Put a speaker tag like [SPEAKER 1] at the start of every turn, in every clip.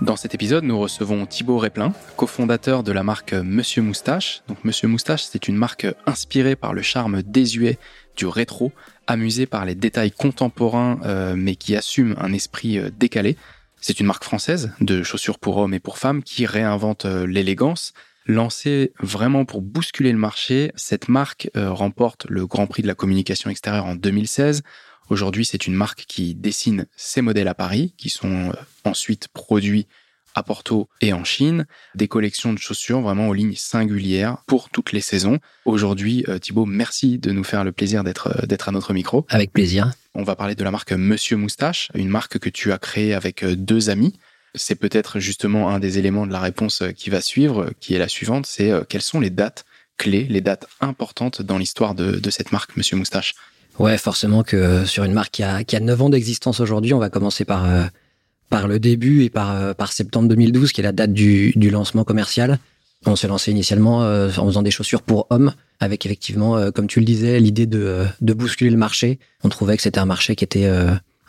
[SPEAKER 1] Dans cet épisode, nous recevons Thibaut Réplin, cofondateur de la marque Monsieur Moustache. Donc Monsieur Moustache, c'est une marque inspirée par le charme désuet du rétro, amusée par les détails contemporains, euh, mais qui assume un esprit euh, décalé. C'est une marque française de chaussures pour hommes et pour femmes qui réinvente euh, l'élégance. Lancée vraiment pour bousculer le marché, cette marque remporte le Grand Prix de la communication extérieure en 2016 Aujourd'hui, c'est une marque qui dessine ses modèles à Paris, qui sont euh, ensuite produits à Porto et en Chine, des collections de chaussures vraiment aux lignes singulières pour toutes les saisons. Aujourd'hui, euh, Thibaut, merci de nous faire le plaisir d'être euh, d'être à notre micro.
[SPEAKER 2] Avec plaisir.
[SPEAKER 1] On va parler de la marque Monsieur Moustache, une marque que tu as créée avec deux amis. C'est peut-être justement un des éléments de la réponse qui va suivre, qui est la suivante, c'est quelles sont les dates clés, les dates importantes dans l'histoire de, de cette marque Monsieur Moustache?
[SPEAKER 2] Ouais, forcément que euh, sur une marque qui a, qui a 9 ans d'existence aujourd'hui, on va commencer par, euh, par le début et par, euh, par septembre 2012, qui est la date du, lancement commercial. On s'est lancé initialement en faisant des chaussures pour hommes, avec effectivement, comme tu le disais, l'idée de, de bousculer le marché. On trouvait que c'était un marché qui était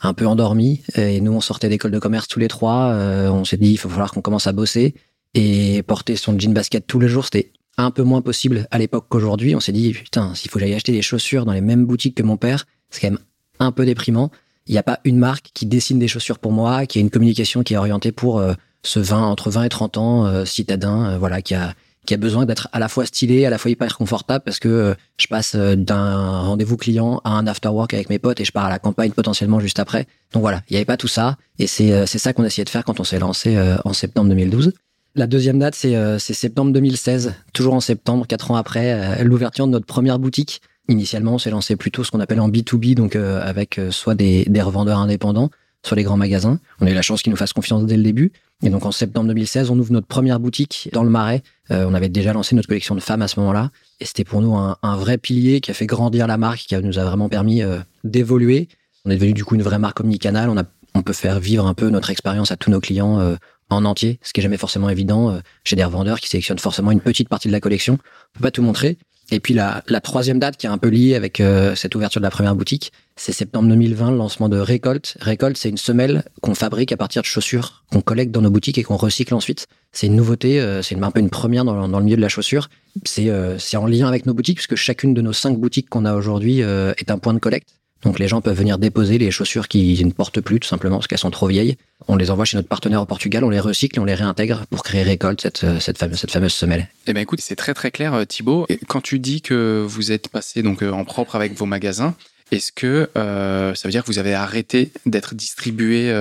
[SPEAKER 2] un peu endormi, et nous, on sortait d'école de commerce tous les trois. on s'est dit, il faut falloir qu'on commence à bosser. Et porter son jean basket tous les jours, c'était un peu moins possible à l'époque qu'aujourd'hui. On s'est dit, putain, s'il faut que j'aille acheter des chaussures dans les mêmes boutiques que mon père, c'est quand même un peu déprimant. Il n'y a pas une marque qui dessine des chaussures pour moi, qui a une communication qui est orientée pour euh, ce 20, entre 20 et 30 ans, euh, citadin, euh, voilà, qui a, qui a besoin d'être à la fois stylé, à la fois hyper confortable, parce que je passe d'un rendez-vous client à un after work avec mes potes et je pars à la campagne potentiellement juste après. Donc voilà, il n'y avait pas tout ça. Et c'est ça qu'on a essayé de faire quand on s'est lancé en septembre 2012. La deuxième date, euh, c'est septembre 2016, toujours en septembre, quatre ans après, euh, l'ouverture de notre première boutique. Initialement, on s'est lancé plutôt ce qu'on appelle en B2B, donc euh, avec soit des, des, revendeurs indépendants, soit les grands magasins. On a eu la chance qu'ils nous fassent confiance dès le début. Et donc en septembre 2016, on ouvre notre première boutique dans le Marais. on avait déjà lancé notre collection de femmes à ce moment-là. Et c'était pour nous un, un, vrai pilier qui a fait grandir la marque, qui nous a vraiment permis d'évoluer. On est devenu du coup une vraie marque omnicanal. On, a, on peut faire vivre un peu notre expérience à tous nos clients en entier, ce qui est jamais forcément évident. Euh, j'ai des revendeurs qui sélectionnent forcément une petite partie de la collection. On peut pas tout montrer. Et puis la, troisième date qui est un peu liée avec euh, cette ouverture de la première boutique, c'est septembre 2020, le lancement de Récolte. Récolte, c'est une semelle qu'on fabrique à partir de chaussures qu'on collecte dans nos boutiques et qu'on recycle ensuite. C'est une nouveauté, euh, c'est un peu une première dans, le milieu de la chaussure. C'est c'est en lien avec nos boutiques puisque chacune de nos cinq boutiques qu'on a aujourd'hui est un point de collecte. Donc les gens peuvent venir déposer les chaussures qui ne portent plus tout simplement parce qu'elles sont trop vieilles. On les envoie chez notre partenaire au Portugal, on les recycle et on les réintègre pour créer récolte cette, euh, cette fameuse, cette fameuse semelle.
[SPEAKER 1] Eh ben écoute, c'est très très clair euh, Thibaut. Et quand tu dis que vous êtes passé donc euh, en propre avec vos magasins, est-ce que ça veut dire que vous avez arrêté d'être distribué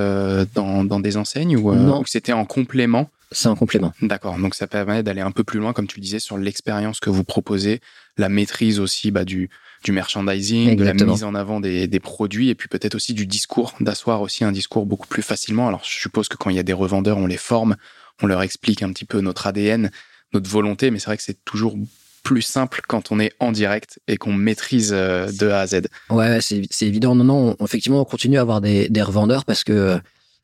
[SPEAKER 1] dans, dans, des enseignes ou, c'était en complément?
[SPEAKER 2] C'est en complément.
[SPEAKER 1] D'accord, donc ça permet d'aller un peu plus loin, comme tu le disais, sur l'expérience que vous proposez, la maîtrise aussi bah, du, du merchandising, de la mise en avant des, des produits et puis peut-être aussi du discours, d'asseoir aussi un discours beaucoup plus facilement. Alors je suppose que quand il y a des revendeurs, on les forme, on leur explique un petit peu notre ADN, notre volonté, mais c'est vrai que c'est toujours plus simple quand on est en direct et qu'on maîtrise euh, de A à Z.
[SPEAKER 2] Ouais, c'est évident. Non, non, effectivement, on continue à avoir des, des revendeurs parce que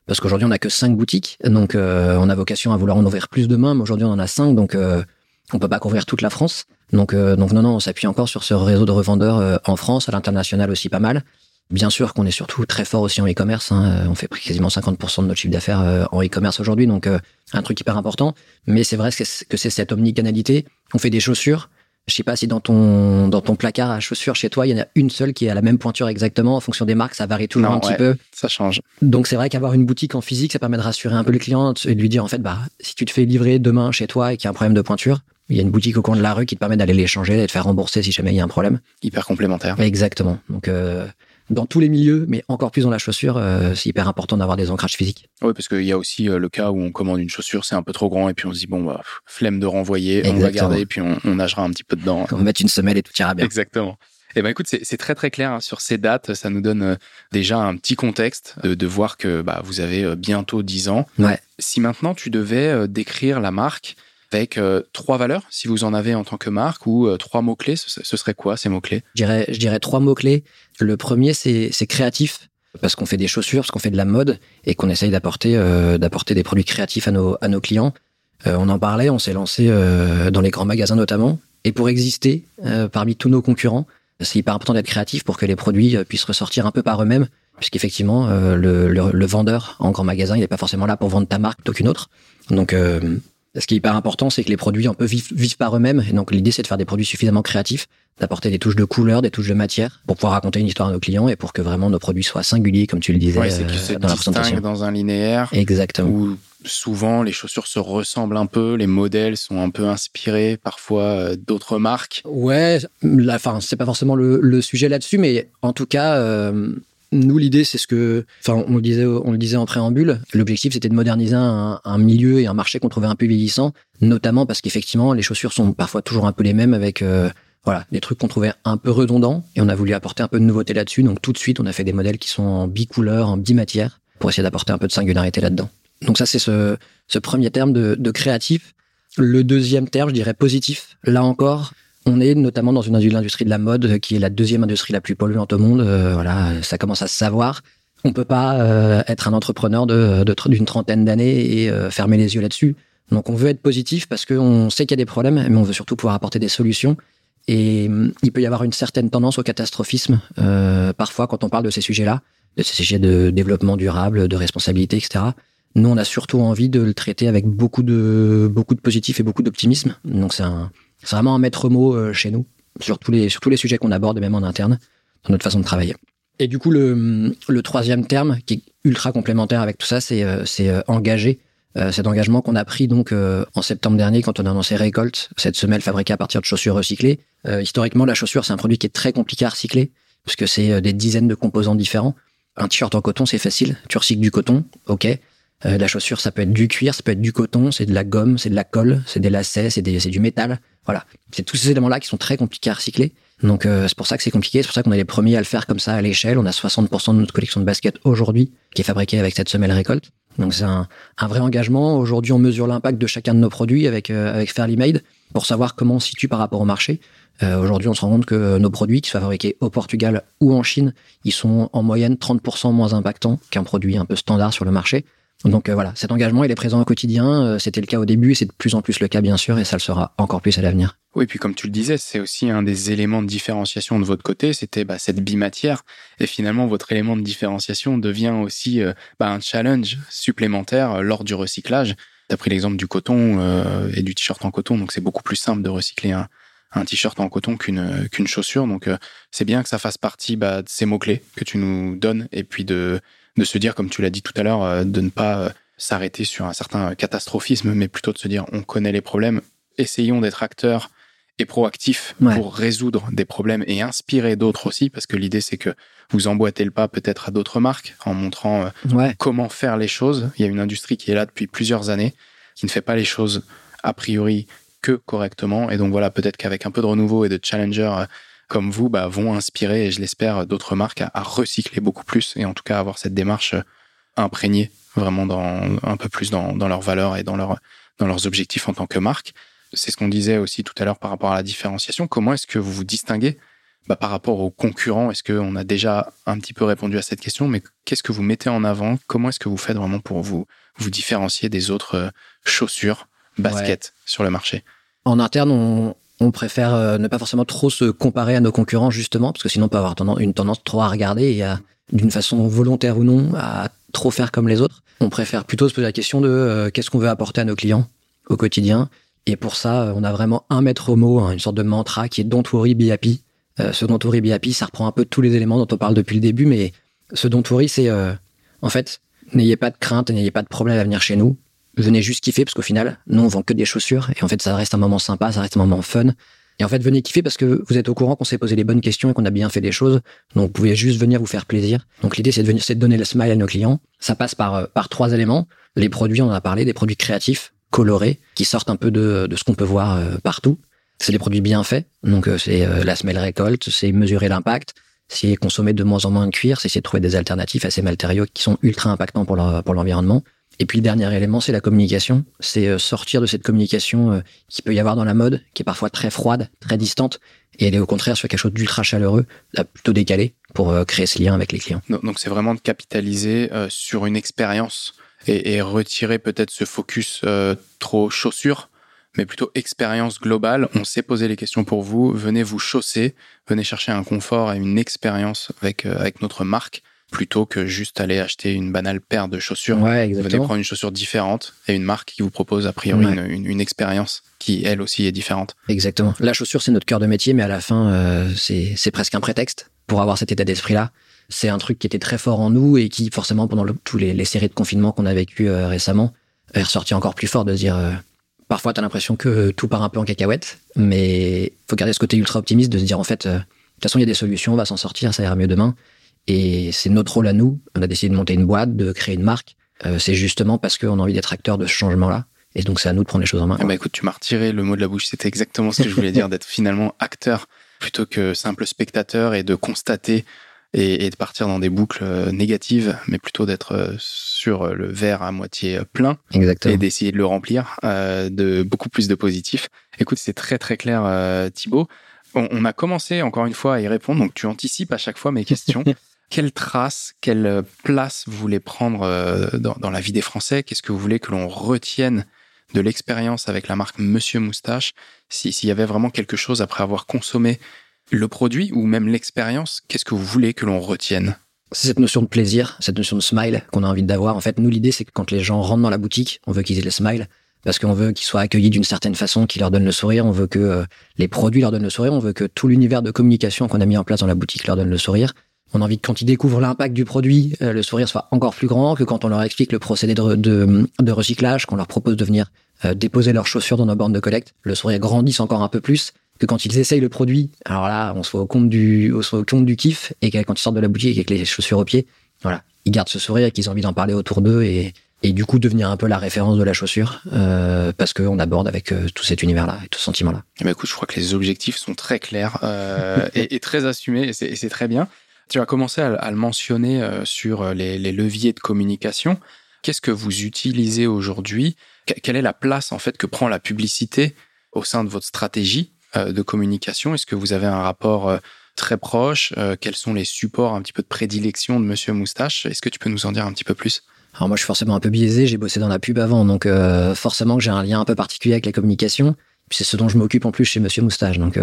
[SPEAKER 2] parce qu'aujourd'hui on a que cinq boutiques, donc euh, on a vocation à vouloir en ouvrir plus demain, mais aujourd'hui on en a cinq, donc euh, on peut pas couvrir toute la France. Donc, euh, donc non, non, on s'appuie encore sur ce réseau de revendeurs euh, en France, à l'international aussi pas mal. Bien sûr qu'on est surtout très fort aussi en e-commerce. Hein. Euh, on fait quasiment 50% de notre chiffre d'affaires en e-commerce aujourd'hui, donc un truc hyper important. Mais c'est vrai que c'est cette omnicanalité. On fait des chaussures. Je sais pas si dans ton dans ton placard à chaussures chez toi, il y en a une seule qui à la même pointure exactement. En fonction des marques, ça varie toujours un petit peu.
[SPEAKER 1] Ça change.
[SPEAKER 2] Donc c'est vrai qu'avoir une boutique en physique, ça permet de rassurer un peu le client et de lui dire en fait, bah si tu te fais livrer demain chez toi et qu'il y a un problème de pointure, il y a une boutique au coin de la rue qui te permet d'aller l'échanger et de faire rembourser si jamais il y a un problème.
[SPEAKER 1] Hyper complémentaire.
[SPEAKER 2] Exactement. Donc, euh, dans tous les milieux, mais encore plus dans la chaussure, euh, c'est hyper important d'avoir des ancrages physiques.
[SPEAKER 1] Oui, parce qu'il y a aussi euh, le cas où on commande une chaussure, c'est un peu trop grand, et puis on se dit, bon, bah, flemme de renvoyer, on va garder, puis on, on, nagera un petit peu dedans.
[SPEAKER 2] On va mettre une semelle et tout ira bien.
[SPEAKER 1] Exactement. Eh ben écoute, c'est très très clair hein, sur ces dates. Ça nous donne déjà un petit contexte de, de voir que bah, vous avez bientôt 10 ans.
[SPEAKER 2] Ouais.
[SPEAKER 1] Si maintenant tu devais décrire la marque avec euh, trois valeurs, si vous en avez en tant que marque, ou euh, trois mots-clés. Ce, ce, serait quoi ces mots-clés?
[SPEAKER 2] Je dirais, je dirais trois mots-clés. Le premier, c'est créatif, parce qu'on fait des chaussures, parce qu'on fait de la mode, et qu'on essaye d'apporter euh, des produits créatifs à nos, à nos clients. on en parlait, on s'est lancé dans les grands magasins notamment. Et pour exister parmi tous nos concurrents, c'est hyper important d'être créatif pour que les produits puissent ressortir un peu par eux-mêmes puisqu'effectivement, euh, le, le, le, vendeur en grand magasin, il n'est pas forcément là pour vendre ta marque plutôt qu'une autre. Donc, euh, ce qui est hyper important, c'est que les produits un peu vivent, vivent par eux-mêmes. Et donc, l'idée, c'est de faire des produits suffisamment créatifs, d'apporter des touches de couleur, des touches de matière, pour pouvoir raconter une histoire à nos clients et pour que vraiment nos produits soient singuliers, comme tu le disais
[SPEAKER 1] ouais, euh, dans la présentation. dans un linéaire.
[SPEAKER 2] Exactement.
[SPEAKER 1] Où souvent, les chaussures se ressemblent un peu, les modèles sont un peu inspirés, parfois euh, d'autres marques.
[SPEAKER 2] Ouais, enfin, c'est pas forcément le, le sujet là-dessus, mais en tout cas, euh, nous, l'idée, c'est ce que, enfin, on le disait, on le disait en préambule. L'objectif, c'était de moderniser un, milieu et un marché qu'on trouvait un peu vieillissant, notamment parce qu'effectivement, les chaussures sont parfois toujours un peu les mêmes avec, euh, voilà, des trucs qu'on trouvait un peu redondants et on a voulu apporter un peu de nouveauté là-dessus. Donc, tout de suite, on a fait des modèles qui sont en bicouleur, en bimatière, pour essayer d'apporter un peu de singularité là-dedans. Donc, ça, c'est ce, premier terme de créatif. Le deuxième terme, je dirais positif. Là encore, on est notamment dans une industrie de la mode qui est la deuxième industrie la plus polluante au monde. Euh, voilà, ça commence à se savoir. On peut pas euh, être un entrepreneur de, d'une trentaine d'années et euh, fermer les yeux là-dessus. Donc on veut être positif parce qu'on sait qu'il y a des problèmes, mais on veut surtout pouvoir apporter des solutions. Et hum, il peut y avoir une certaine tendance au catastrophisme parfois quand on parle de ces sujets-là, de ces sujets de développement durable, de responsabilité, etc. Nous, on a surtout envie de le traiter avec beaucoup de beaucoup de positif et beaucoup d'optimisme. Donc c'est un c'est vraiment un maître mot euh, chez nous, sur tous les, sur tous les sujets qu'on aborde, même en interne, dans notre façon de travailler. Et du coup, le, le troisième terme, qui est ultra complémentaire avec tout ça, c'est euh, euh, engagé. cet engagement qu'on a pris donc en septembre dernier quand on a annoncé Récolte, cette semelle fabriquée à partir de chaussures recyclées. historiquement, la chaussure, c'est un produit qui est très compliqué à recycler, puisque c'est des dizaines de composants différents. Un t-shirt en coton, c'est facile. Tu recycles du coton, ok. la chaussure, ça peut être du cuir, ça peut être du coton, c'est de la gomme, c'est de la colle, c'est des lacets, c'est du métal. Voilà, c'est tous ces éléments-là qui sont très compliqués à recycler. Donc euh, c'est pour ça que c'est compliqué, c'est pour ça qu'on est les premiers à le faire comme ça à l'échelle. On a 60% de notre collection de baskets aujourd'hui qui est fabriquée avec cette semelle récolte. Donc c'est un, vrai engagement. Aujourd'hui, on mesure l'impact de chacun de nos produits avec euh, Fairly Made pour savoir comment on se situe par rapport au marché. Euh, aujourd'hui, on se rend compte que nos produits, qui soient fabriqués au Portugal ou en Chine, ils sont en moyenne 30% moins impactants qu'un produit un peu standard sur le marché. Donc euh, voilà, cet engagement, il est présent au quotidien. Euh, c'était le cas au début, c'est de plus en plus le cas, bien sûr, et ça le sera encore plus à l'avenir.
[SPEAKER 1] Oui, puis comme tu le disais, c'est aussi un des éléments de différenciation de votre côté, c'était bah, cette bimatière. Et finalement, votre élément de différenciation devient aussi euh, bah, un challenge supplémentaire lors du recyclage. Tu as pris l'exemple du coton et du t-shirt en coton, donc c'est beaucoup plus simple de recycler un, un t-shirt en coton qu'une qu'une chaussure. Donc c'est bien que ça fasse partie bah, de ces mots-clés que tu nous donnes, et puis de de se dire, comme tu l'as dit tout à l'heure, euh, de ne pas euh, s'arrêter sur un certain catastrophisme, mais plutôt de se dire, on connaît les problèmes, essayons d'être acteurs et proactifs pour résoudre des problèmes et inspirer d'autres aussi, parce que l'idée c'est que vous emboîtez le pas peut-être à d'autres marques en montrant euh, comment faire les choses. Il y a une industrie qui est là depuis plusieurs années, qui ne fait pas les choses a priori que correctement, et donc voilà, peut-être qu'avec un peu de renouveau et de challenger comme vous bah, vont inspirer, et je l'espère, d'autres marques à, recycler beaucoup plus et en tout cas avoir cette démarche euh, imprégnée vraiment dans, un peu plus dans, dans leurs valeurs et dans, leur, dans leurs objectifs en tant que marque. C'est ce qu'on disait aussi tout à l'heure par rapport à la différenciation. Comment est-ce que vous vous distinguez bah, par rapport aux concurrents? Est-ce qu'on a déjà un petit peu répondu à cette question, mais qu'est-ce que vous mettez en avant? Comment est-ce que vous faites vraiment pour vous, vous différencier des autres euh, chaussures, baskets sur le marché?
[SPEAKER 2] En interne, on, on préfère euh, ne pas forcément trop se comparer à nos concurrents justement, parce que sinon on peut avoir une tendance trop à regarder et d'une façon volontaire ou non, à trop faire comme les autres. On préfère plutôt se poser la question de euh, qu'est-ce qu'on veut apporter à nos clients au quotidien. Et pour ça, euh, on a vraiment un maître mot, hein, une sorte de mantra qui est Don't worry, be happy. ce Don't worry, be happy, ça reprend un peu tous les éléments dont on parle depuis le début, mais ce Don't worry, c'est en fait, n'ayez pas de crainte, n'ayez pas de problème à venir chez nous venez juste kiffer parce qu'au final, nous on vend que des chaussures et en fait ça reste un moment sympa, ça reste un moment fun. Et en fait, venez kiffer parce que vous êtes au courant qu'on s'est posé les bonnes questions et qu'on a bien fait des choses. Donc, vous pouvez juste venir vous faire plaisir. Donc, l'idée, c'est de venir, c'est de donner le smile à nos clients. Ça passe par, euh, par trois éléments. Les produits, on en a parlé, des produits créatifs, colorés, qui sortent un peu de, de ce qu'on peut voir euh, partout. C'est des produits bien faits. Donc, euh, c'est la semelle récolte, c'est mesurer l'impact, c'est consommer de moins en moins de cuir, c'est essayer de trouver des alternatives à ces matériaux qui sont ultra impactants pour l'environnement. Et puis le dernier élément, c'est la communication. C'est euh, sortir de cette communication euh, qui peut y avoir dans la mode, qui est parfois très froide, très distante, et aller au contraire sur quelque chose d'ultra chaleureux, plutôt décalé, pour euh, créer ce lien avec les clients.
[SPEAKER 1] Donc c'est vraiment de capitaliser sur une expérience et, et, retirer peut-être ce focus trop chaussure, mais plutôt expérience globale. On sait poser les questions pour vous. Venez vous chausser, venez chercher un confort et une expérience avec, avec notre marque plutôt que juste aller acheter une banale paire de chaussures.
[SPEAKER 2] Ouais, exactement.
[SPEAKER 1] Vous venez prendre une chaussure différente et une marque qui vous propose a priori une, une, expérience qui, elle aussi, est différente.
[SPEAKER 2] Exactement. La chaussure, c'est notre cœur de métier, mais à la fin, euh, c'est presque un prétexte pour avoir cet état d'esprit-là. C'est un truc qui était très fort en nous et qui, forcément, pendant tous les, les, séries de confinement qu'on a vécu euh, récemment, est ressorti encore plus fort de se dire... Euh, parfois, tu as l'impression que tout part un peu en cacahuète, mais faut garder ce côté ultra optimiste de se dire, en fait, de toute façon, il y a des solutions, on va s'en sortir, ça ira mieux demain. Et c'est notre rôle à nous. On a décidé de monter une boîte, de créer une marque. Euh, c'est justement parce qu'on a envie d'être acteur de ce changement-là. Et donc, c'est à nous de prendre les choses en main.
[SPEAKER 1] Eh ben, écoute, tu m'as retiré le mot de la bouche. C'était exactement ce que je voulais dire, d'être finalement acteur plutôt que simple spectateur et de constater et, de partir dans des boucles euh, négatives, mais plutôt d'être euh, sur le verre à moitié plein
[SPEAKER 2] Exactement.
[SPEAKER 1] et d'essayer de le remplir de beaucoup plus de positif. Écoute, c'est très très clair, Thibaut. On, on, a commencé encore une fois à y répondre, donc tu anticipes à chaque fois mes questions. quelle trace, quelle place vous voulez prendre euh, dans, la vie des Français? Qu'est-ce que vous voulez que l'on retienne de l'expérience avec la marque Monsieur Moustache? S'il y avait vraiment quelque chose après avoir consommé le produit ou même l'expérience, qu'est-ce que vous voulez que l'on retienne?
[SPEAKER 2] C'est cette notion de plaisir, cette notion de smile qu'on a envie d'avoir. En fait, nous, l'idée, c'est que quand les gens rentrent dans la boutique, on veut qu'ils aient le smile parce qu'on veut qu'ils soient accueillis d'une certaine façon, qu'ils leur donnent le sourire. On veut que euh, les produits leur donnent le sourire. On veut que tout l'univers de communication qu'on a mis en place dans la boutique leur donne le sourire. On a envie que quand ils découvrent l'impact du produit, euh, le sourire soit encore plus grand, que quand on leur explique le procédé de, de, recyclage, qu'on leur propose de venir euh, déposer leurs chaussures dans nos bornes de collecte, le sourire grandisse encore un peu plus, que quand ils essayent le produit, alors là, on soit au compte du, on soit au compte du kiff, et que quand ils sortent de la boutique avec les chaussures aux pieds, voilà, ils gardent ce sourire et qu'ils ont envie d'en parler autour d'eux et, et du coup devenir un peu la référence de la chaussure euh, parce qu'on aborde avec tout cet univers-là et tout ce sentiment-là.
[SPEAKER 1] Eh ben écoute, je crois que les objectifs sont très clairs euh, et, et, très assumés et c'est très bien. Tu as commencé à, le mentionner euh, sur euh, les, leviers de communication. Qu'est-ce que vous utilisez aujourd'hui? Quelle est la place en fait que prend la publicité au sein de votre stratégie euh, de communication? Est-ce que vous avez un rapport très proche? Quels sont les supports un petit peu de prédilection de Monsieur Moustache? Est-ce que tu peux nous en dire un petit peu plus?
[SPEAKER 2] Alors moi, je suis forcément un peu biaisé. J'ai bossé dans la pub avant, donc forcément que j'ai un lien un peu particulier avec la communication. c'est ce dont je m'occupe en plus chez Monsieur Moustache. Donc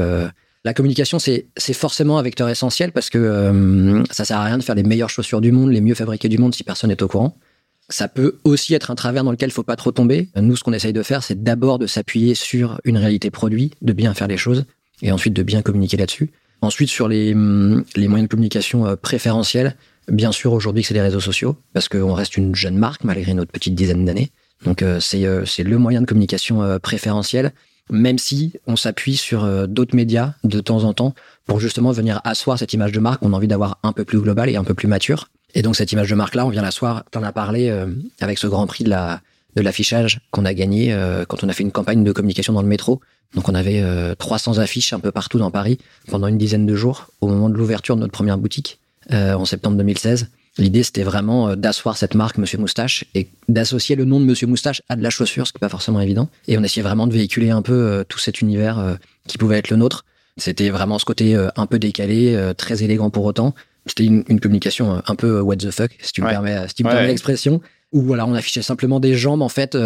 [SPEAKER 2] la communication, c'est forcément un vecteur essentiel parce que euh, ça sert à rien de faire les meilleures chaussures du monde, les mieux fabriquées du monde si personne n'est au courant. Ça peut aussi être un travers dans lequel il faut pas trop tomber. Nous, ce qu'on essaye de faire, c'est d'abord de s'appuyer sur une réalité produit, de bien faire les choses et ensuite de bien communiquer là-dessus. Ensuite, sur les, hum, les moyens de communication euh, préférentiels, bien sûr, aujourd'hui, c'est les réseaux sociaux parce qu'on reste une jeune marque malgré notre petite dizaine d'années. Donc, euh, c'est le moyen de communication préférentiel même si on s'appuie sur euh, d'autres médias de temps en temps pour justement venir asseoir cette image de marque qu'on a envie d'avoir un peu plus globale et un peu plus mature. Et donc cette image de marque-là, on vient l'asseoir, t'en as parlé euh, avec ce grand prix de la de l'affichage qu'on a gagné euh, quand on a fait une campagne de communication dans le métro. Donc on avait 300 affiches un peu partout dans Paris pendant une dizaine de jours au moment de l'ouverture de notre première boutique en septembre 2016. L'idée, c'était vraiment euh, d'asseoir cette marque Monsieur Moustache et d'associer le nom de Monsieur Moustache à de la chaussure, ce qui n'est pas forcément évident. Et on essayait vraiment de véhiculer un peu euh, tout cet univers euh, qui pouvait être le nôtre. C'était vraiment ce côté un peu décalé, très élégant pour autant. C'était une, communication un peu what the fuck, si tu me permets, si tu me permets l'expression. Où voilà, on affichait simplement des jambes en fait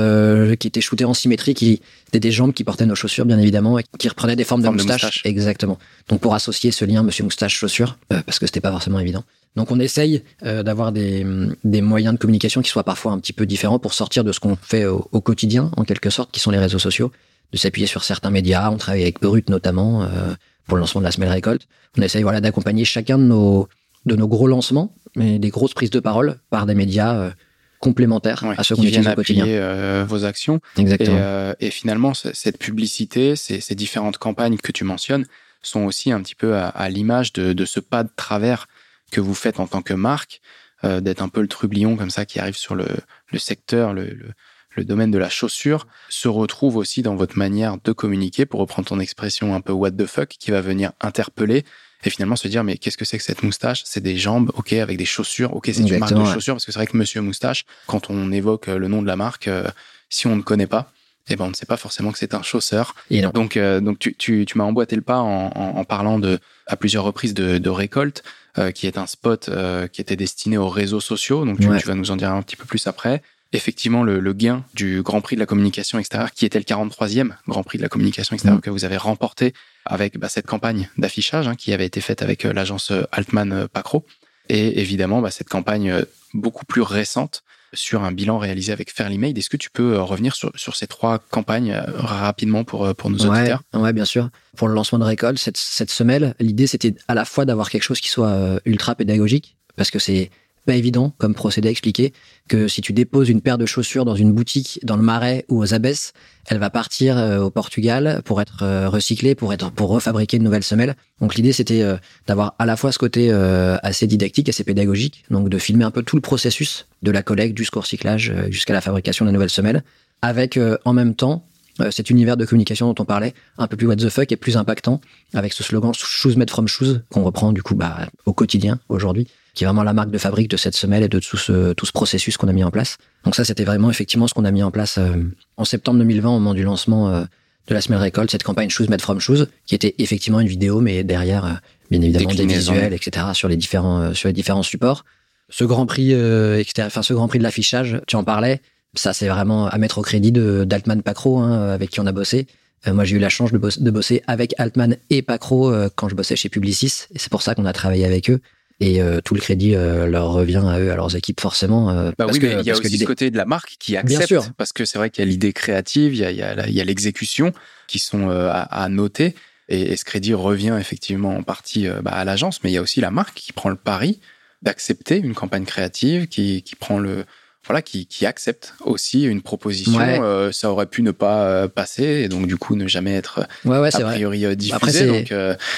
[SPEAKER 2] qui étaient shootées en symétrie, qui étaient des jambes qui portaient nos chaussures bien évidemment et qui reprenaient des formes de moustache. Exactement. Donc pour associer ce lien Monsieur Moustache chaussure, parce que c'était pas forcément évident. Donc on essaye euh, d'avoir des, des, moyens de communication qui soient parfois un petit peu différents pour sortir de ce qu'on fait au, quotidien, en quelque sorte, qui sont les réseaux sociaux, de s'appuyer sur certains médias. On travaille avec Brut notamment euh, pour le lancement de la Semelle Récolte. On essaye voilà, d'accompagner chacun de nos, de nos gros lancements, mais des grosses prises de parole par des médias euh, complémentaires à ceux qu'on utilise au quotidien.
[SPEAKER 1] Euh, vos actions.
[SPEAKER 2] Exactement.
[SPEAKER 1] Et, et finalement, cette publicité, ces, ces, différentes campagnes que tu mentionnes, sont aussi un petit peu à, à l'image de, de, ce pas de travers que vous faites en tant que marque, euh, d'être un peu le trublion comme ça qui arrive sur le, le secteur, le, le domaine de la chaussure se retrouve aussi dans votre manière de communiquer, pour reprendre ton expression un peu what the fuck, qui va venir interpeller et finalement se dire mais qu'est-ce que c'est que cette moustache? C'est des jambes, ok, avec des chaussures, ok, c'est une marque de chaussures parce que c'est vrai que Monsieur Moustache, quand on évoque le nom de la marque, euh, si on ne connaît pas, eh ben on ne sait pas forcément que c'est un chausseur. Et donc euh, donc tu, tu, tu m'as emboîté le pas en, en, parlant de à plusieurs reprises de, de récolte, euh, qui est un spot qui était destiné aux réseaux sociaux. Donc tu, tu vas nous en dire un petit peu plus après effectivement le, le, gain du Grand Prix de la communication extérieure, qui était le 43e Grand Prix de la communication extérieure mm. que vous avez remporté avec bah, cette campagne d'affichage hein, qui avait été faite avec euh, l'agence euh, Altman euh, Pacro. Et évidemment, bah, cette campagne beaucoup plus récente sur un bilan réalisé avec Fairly Made. Est-ce que tu peux revenir sur, sur ces trois campagnes rapidement pour, pour nos auditeurs?
[SPEAKER 2] Ouais, bien sûr. Pour le lancement de récolte, cette, cette semelle, l'idée c'était à la fois d'avoir quelque chose qui soit ultra pédagogique, parce que c'est pas évident comme procédé à expliquer que si tu déposes une paire de chaussures dans une boutique dans le Marais ou aux Abbesses, elle va partir euh, au Portugal pour être euh, recyclée, pour être pour refabriquer une nouvelle semelle. Donc l'idée c'était euh, d'avoir à la fois ce côté assez didactique, assez pédagogique, donc de filmer un peu tout le processus de la collecte jusqu'au recyclage jusqu'à la fabrication de la nouvelle semelle, avec en même temps cet univers de communication dont on parlait, un peu plus what the fuck et plus impactant, avec ce slogan Shoes made from shoes qu'on reprend du coup bah, au quotidien aujourd'hui qui est vraiment la marque de fabrique de cette semelle et de tout ce, tout ce processus qu'on a mis en place. Donc ça, c'était vraiment effectivement ce qu'on a mis en place euh, en septembre 2020 au moment du lancement euh, de la semelle récolte, cette campagne Shoes Made From Shoes, qui était effectivement une vidéo, mais derrière, euh, bien évidemment, des visuels, etc., sur les différents, sur les différents supports. Ce Grand Prix enfin ce Grand Prix de l'affichage, tu en parlais, ça c'est vraiment à mettre au crédit de d'Altman Pacro, hein, avec qui on a bossé. moi, j'ai eu la chance de, de, bosser avec Altman et Pacro quand je bossais chez Publicis, et c'est pour ça qu'on a travaillé avec eux et euh, tout le crédit euh, leur revient à eux, à leurs équipes forcément.
[SPEAKER 1] Euh, bah oui, mais il y a aussi ce côté de la marque qui accepte, Bien sûr. parce que c'est vrai qu'il y a l'idée créative, il y a, il y a, l'exécution qui sont à, à, noter, et, ce crédit revient effectivement en partie bah, à l'agence, mais il y a aussi la marque qui prend le pari d'accepter une campagne créative, qui, qui prend le voilà, qui, qui accepte aussi une proposition. Euh, ça aurait pu ne pas euh, passer et donc du coup ne jamais être ouais, a priori euh, diffusé. donc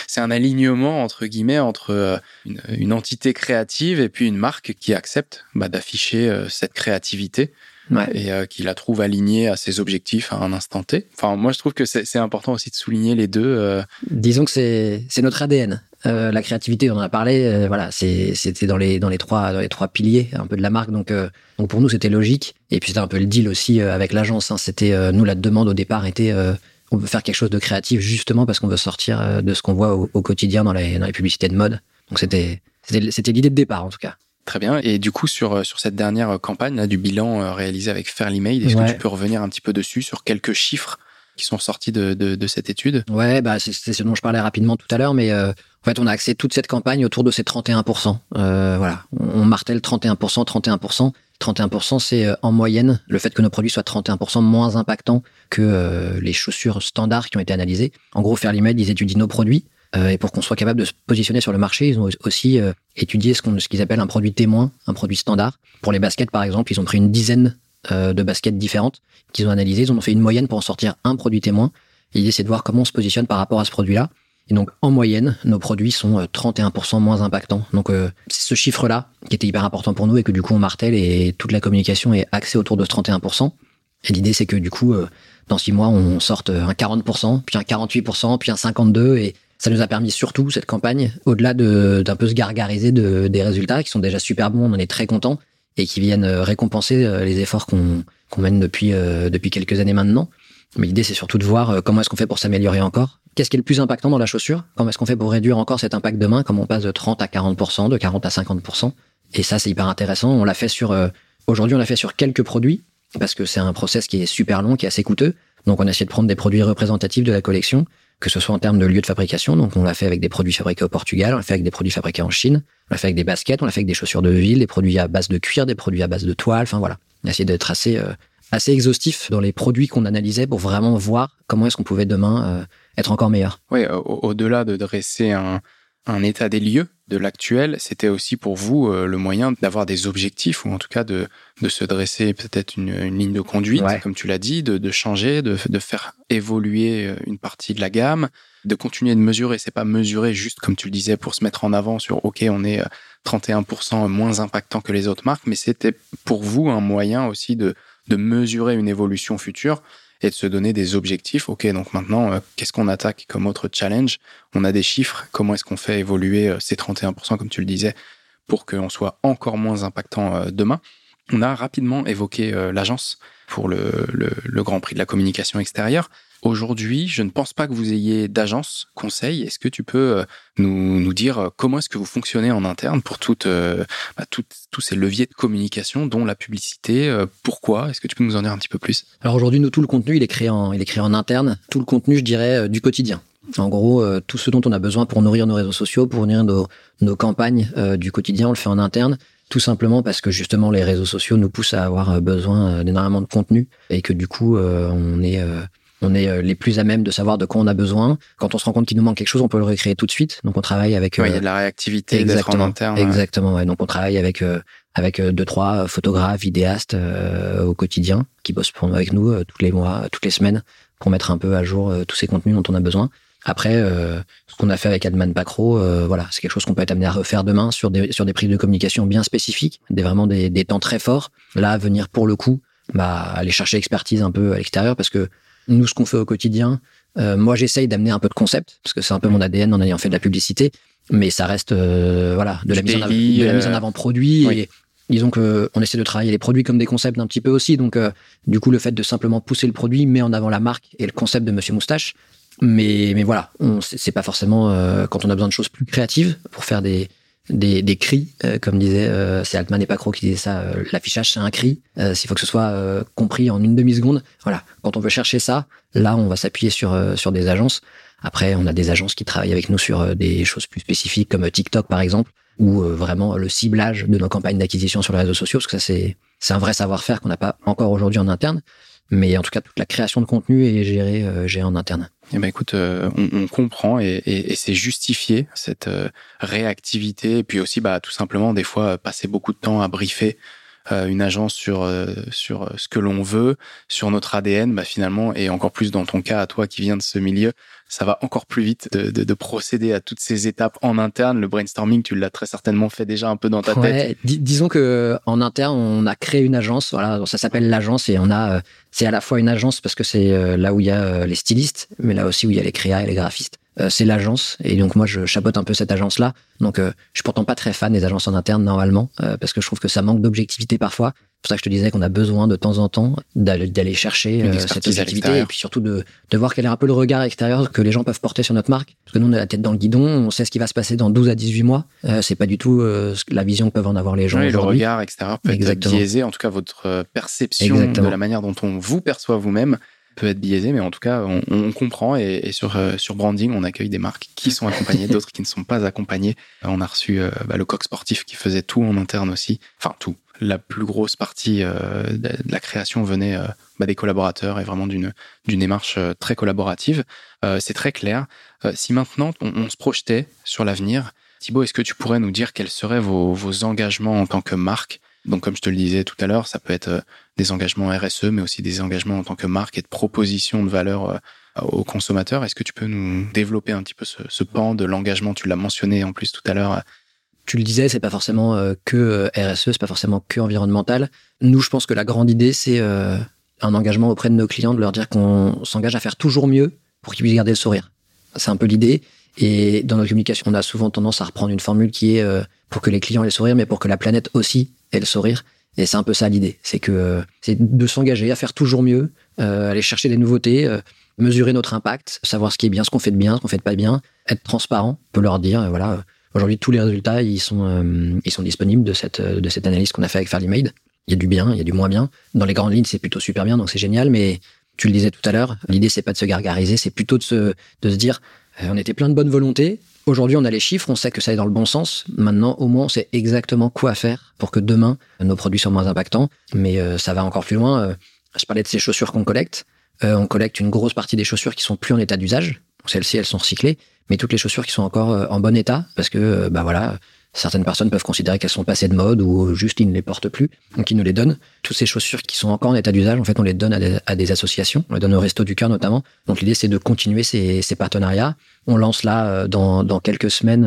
[SPEAKER 1] c'est un alignement entre guillemets entre une, une, entité créative et puis une marque qui accepte bah, d'afficher cette créativité. Et qui la trouve alignée à ses objectifs à un instant T. Enfin, moi, je trouve que c'est important aussi de souligner les deux.
[SPEAKER 2] Disons que c'est notre ADN. Euh, la créativité, on en a parlé. Euh, voilà, c'était dans les dans les trois dans les trois piliers un peu de la marque. Donc euh, donc pour nous c'était logique. Et puis c'était un peu le deal aussi avec l'agence. Hein. C'était nous la demande au départ était on veut faire quelque chose de créatif justement parce qu'on veut sortir de ce qu'on voit au, quotidien dans les dans les publicités de mode. Donc c'était c'était l'idée de départ en tout cas.
[SPEAKER 1] Très bien. Et du coup, sur, sur cette dernière campagne là, du bilan réalisé avec Fairly Made, est-ce que tu peux revenir un petit peu dessus sur quelques chiffres qui sont sortis de, de, de cette étude?
[SPEAKER 2] Ouais, bah c'est ce dont je parlais rapidement tout à l'heure, mais en fait, on a axé toute cette campagne autour de ces 31%. Euh, voilà, on martèle 31%, 31%. 31%, c'est euh, en moyenne le fait que nos produits soient 31% moins impactants que euh, les chaussures standards qui ont été analysées. En gros, Fairly ils étudient nos produits. Euh, et pour qu'on soit capable de se positionner sur le marché, ils ont aussi étudié ce qu'on ce qu'ils appellent un produit témoin, un produit standard. Pour les baskets, par exemple, ils ont pris une dizaine de baskets différentes qu'ils ont analysées. Ils ont fait une moyenne pour en sortir un produit témoin. L'idée, c'est de voir comment on se positionne par rapport à ce produit-là. Et donc, en moyenne, nos produits sont 31% euh, moins impactants. Donc, euh, c'est ce chiffre-là qui était hyper important pour nous et que du coup, on martèle et toute la communication est axée autour de ce 31%. Et l'idée, c'est que du coup, euh, dans six mois, on sorte un 40%, puis un 48%, puis un 52%. Et ça nous a permis surtout, cette campagne, au-delà d'un peu se gargariser de, des résultats qui sont déjà super bons, on en est très content et qui viennent récompenser les efforts qu'on mène depuis, depuis quelques années maintenant. Mais l'idée, c'est surtout de voir comment est-ce qu'on fait pour s'améliorer encore Qu'est-ce qui est le plus impactant dans la chaussure? Comment est-ce qu'on fait pour réduire encore cet impact de main Comme on passe de 30 à 40%, de 40 à 50% Et ça, c'est hyper intéressant. On l'a fait sur... Euh, aujourd'hui, on l'a fait sur quelques produits, parce que c'est un process qui est super long, qui est assez coûteux. Donc, on a essayé de prendre des produits représentatifs de la collection, que ce soit en termes de lieu de fabrication. Donc, on l'a fait avec des produits fabriqués au Portugal, on l'a fait avec des produits fabriqués en Chine, on l'a fait avec des baskets, on l'a fait avec des chaussures de ville, des produits à base de cuir, des produits à base de toile. Enfin, voilà. On a essayé d'être assez, euh, exhaustif dans les produits qu'on analysait pour vraiment voir comment est-ce qu'on pouvait demain euh, être encore meilleur.
[SPEAKER 1] Oui, au-delà de dresser un, un état des lieux de l'actuel, c'était aussi pour vous euh, le moyen d'avoir des objectifs ou en tout cas de, de se dresser peut-être une, une, ligne de conduite, comme tu l'as dit, de, de changer, de, de, faire évoluer euh, une partie de la gamme, de continuer de mesurer. C'est pas mesurer juste comme tu le disais pour se mettre en avant sur OK, on est 31% moins impactant que les autres marques, mais c'était pour vous un moyen aussi de de mesurer une évolution future et de se donner des objectifs. Ok, donc maintenant, euh, qu'est-ce qu'on attaque comme autre challenge? On a des chiffres. Comment est-ce qu'on fait évoluer euh, ces 31%, comme tu le disais, pour qu'on soit encore moins impactant euh, demain? On a rapidement évoqué l'agence pour le, le, Grand Prix de la communication extérieure. Aujourd'hui, je ne pense pas que vous ayez d'agence conseil. Est-ce que tu peux euh, nous, nous dire euh, comment est-ce que vous fonctionnez en interne pour toutes, euh, bah, tous ces leviers de communication, dont la publicité Pourquoi? Est-ce que tu peux nous en dire un petit peu plus?
[SPEAKER 2] Alors aujourd'hui, nous, tout le contenu, il est créé en, il est créé en interne. Tout le contenu, je dirais, du quotidien. En gros, tout ce dont on a besoin pour nourrir nos réseaux sociaux, pour nourrir nos, nos campagnes du quotidien, on le fait en interne tout simplement parce que justement les réseaux sociaux nous poussent à avoir besoin d'énormément de contenu et que du coup on est on est euh, les plus à même de savoir de quoi on a besoin. Quand on se rend compte qu'il nous manque quelque chose, on peut le recréer tout de suite. Donc on travaille avec.
[SPEAKER 1] il y a de la réactivité d'être en interne.
[SPEAKER 2] Exactement. Ouais. Donc on travaille avec euh, avec euh, deux trois photographes, vidéastes au quotidien qui bossent pour, avec nous tous les mois, toutes les semaines pour mettre un peu à jour tous ces contenus dont on a besoin. Après, ce qu'on a fait avec Adman Pacro, voilà, c'est quelque chose qu'on peut être amené à refaire demain sur des sur des prises de communication bien spécifiques, des vraiment des, des temps très forts. Là, venir pour le coup, bah aller chercher l'expertise un peu à l'extérieur parce que nous, ce qu'on fait au quotidien, euh, moi, j'essaye d'amener un peu de concept, parce que c'est un peu mon ADN en ayant fait de la publicité, mais ça reste euh, voilà de la, mise, en avant, de la mise en euh, avant produit. Et disons que on essaie de travailler les produits comme des concepts un petit peu aussi. Donc, du coup, le fait de simplement pousser le produit met en avant la marque et le concept de Monsieur Moustache. Mais, mais voilà, c'est pas forcément quand on a besoin de choses plus créatives pour faire des, des, des cris, euh, comme disait, euh, c'est Altman et Pacro qui disait ça, euh, l'affichage c'est un cri, s'il faut que ce soit compris en une demi-seconde. Voilà, quand on veut chercher ça, là on va s'appuyer sur, sur des agences. Après, on a des agences qui travaillent avec nous sur des choses plus spécifiques comme TikTok par exemple, ou vraiment le ciblage de nos campagnes d'acquisition sur les réseaux sociaux, parce que ça c'est c'est un vrai savoir-faire qu'on n'a pas encore aujourd'hui en interne. Mais en tout cas, toute la création de contenu est gérée, gérée en interne.
[SPEAKER 1] Eh ben écoute, euh, on, comprend et, c'est justifié cette euh, réactivité et puis aussi bah tout simplement des fois passer beaucoup de temps à briefer euh, une agence sur sur ce que l'on veut, sur notre ADN, bah finalement et encore plus dans ton cas à toi qui viens de ce milieu, ça va encore plus vite de, de, de, procéder à toutes ces étapes en interne. Le brainstorming, tu l'as très certainement fait déjà un peu dans ta tête.
[SPEAKER 2] disons que en interne, on a créé une agence. Voilà, ça s'appelle l'agence et on a. Euh, c'est à la fois une agence parce que c'est euh, là où il y a euh, les stylistes, mais là aussi où il y a les créas et les graphistes. C'est l'agence et donc moi je chapeaute un peu cette agence là. Donc je suis pourtant pas très fan des agences en interne normalement parce que je trouve que ça manque d'objectivité parfois pour ça que je te disais qu'on a besoin de temps en temps d'aller chercher euh, cette objectivité et puis surtout de, de voir quel est un peu le regard extérieur que les gens peuvent porter sur notre marque. Parce que nous, on a la tête dans le guidon, on sait ce qui va se passer dans 12 à 18 mois. Euh, c'est pas du tout euh, la vision que peuvent en avoir les gens. Oui,
[SPEAKER 1] le regard extérieur peut être biaisé, en tout cas votre euh, perception de la manière dont on vous perçoit vous-même peut être biaisé, mais en tout cas, on, on comprend. Et, et sur, sur branding, on accueille des marques qui sont accompagnées, d'autres qui ne sont pas accompagnées. On a reçu bah, le coq sportif qui faisait tout en interne aussi. Enfin, tout la plus grosse partie euh, de la création venait euh, bah, des collaborateurs et vraiment d'une d'une démarche euh, très collaborative. c'est très clair. si maintenant on, se projetait sur l'avenir, Thibaut, est-ce que tu pourrais nous dire quels seraient vos, vos engagements en tant que marque Donc, comme je te le disais tout à l'heure, ça peut être des engagements RSE, mais aussi des engagements en tant que marque et de proposition de valeur aux consommateurs. Est-ce que tu peux nous développer un petit peu ce, pan de l'engagement? Tu l'as mentionné en plus tout à l'heure
[SPEAKER 2] tu le disais, c'est pas forcément euh, que euh, RSE, c'est pas forcément que environnemental. Nous, je pense que la grande idée, c'est euh, un engagement auprès de nos clients, de leur dire qu'on s'engage à faire toujours mieux pour qu'ils puissent garder le sourire. C'est un peu l'idée. Et dans notre communication, on a souvent tendance à reprendre une formule qui est pour que les clients aient le sourire, mais pour que la planète aussi ait le sourire. Et c'est un peu ça l'idée, c'est que c'est de s'engager à faire toujours mieux, aller chercher des nouveautés, mesurer notre impact, savoir ce qui est bien, ce qu'on fait de bien, ce qu'on fait de pas bien, être transparent, on peut leur dire voilà Aujourd'hui, tous les résultats, ils sont, euh, ils sont disponibles de cette, de cette analyse qu'on a fait avec Fairly Made. Il y a du bien, il y a du moins bien. Dans les grandes lignes, c'est plutôt super bien, donc c'est génial. Mais tu le disais tout à l'heure, l'idée, c'est pas de se gargariser, c'est plutôt de se, de se dire, euh, on était plein de bonne volonté. Aujourd'hui, on a les chiffres, on sait que ça est dans le bon sens. Maintenant, au moins, on sait exactement quoi faire pour que demain, nos produits soient moins impactants. Mais euh, ça va encore plus loin. je parlais de ces chaussures qu'on collecte. on collecte une grosse partie des chaussures qui sont plus en état d'usage. Celles-ci, elles sont recyclées mais toutes les chaussures qui sont encore euh, en bon état, parce que euh, bah voilà, certaines personnes peuvent considérer qu'elles sont passées de mode ou juste ils ne les portent plus, donc ils nous les donnent. Toutes ces chaussures qui sont encore en état d'usage, en fait, on les donne à des, associations, on les donne au Resto du Cœur notamment. Donc l'idée, c'est de continuer ces, partenariats. On lance là, euh, dans, dans quelques semaines,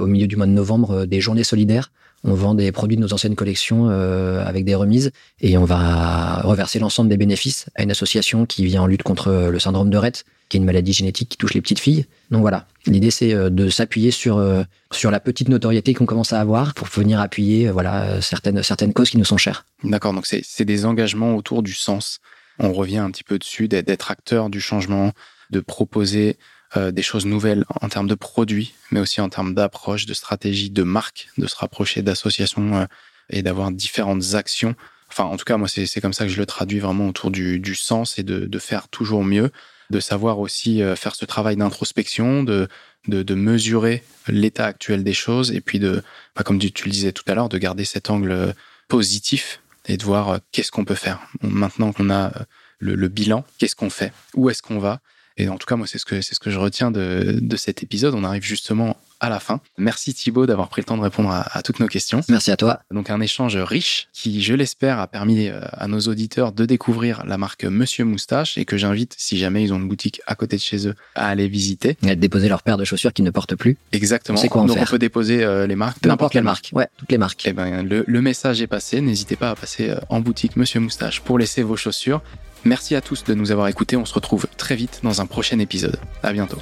[SPEAKER 2] au milieu du mois de novembre, des journées solidaires on vend des produits de nos anciennes collections avec des remises et on va reverser l'ensemble des bénéfices à une association qui vient en lutte contre le syndrome de Rett, qui est une maladie génétique qui touche les petites filles. Donc voilà, l'idée c'est de s'appuyer sur sur la petite notoriété qu'on commence à avoir pour venir appuyer voilà certaines certaines causes qui nous sont chères.
[SPEAKER 1] D'accord, donc c'est des engagements autour du sens. On revient un petit peu dessus d'être acteur du changement, de proposer euh, des choses nouvelles en termes de produits, mais aussi en termes d'approche, de stratégie, de marque, de se rapprocher d'associations euh, et d'avoir différentes actions. Enfin, en tout cas, moi, c'est comme ça que je le traduis vraiment autour du, du sens et de, de, faire toujours mieux, de savoir aussi euh, faire ce travail d'introspection, de, de, mesurer l'état actuel des choses et puis de, bah, comme tu, le disais tout à l'heure, de garder cet angle positif et de voir qu'est-ce qu'on peut faire. Maintenant qu'on a le, le bilan, qu'est-ce qu'on fait? Où est-ce qu'on va? Et en tout cas, moi, c'est ce que c'est ce que je retiens de, de cet épisode. On arrive justement à la fin. Merci Thibaut d'avoir pris le temps de répondre à, toutes nos questions.
[SPEAKER 2] Merci à toi.
[SPEAKER 1] Donc un échange riche qui, je l'espère, a permis euh, à nos auditeurs de découvrir la marque Monsieur Moustache et que j'invite, si jamais ils ont une boutique à côté de chez eux, à aller visiter.
[SPEAKER 2] Et à déposer leur paire de chaussures qu'ils ne portent plus.
[SPEAKER 1] Exactement.
[SPEAKER 2] C'est quoi
[SPEAKER 1] Donc on peut déposer euh, les marques.
[SPEAKER 2] N'importe quelle marque. Ouais, toutes les marques.
[SPEAKER 1] Eh ben, le, le message est passé. N'hésitez pas à passer euh, en boutique Monsieur Moustache pour laisser vos chaussures. Merci à tous de nous avoir écoutés. On se retrouve très vite dans un prochain épisode. À bientôt.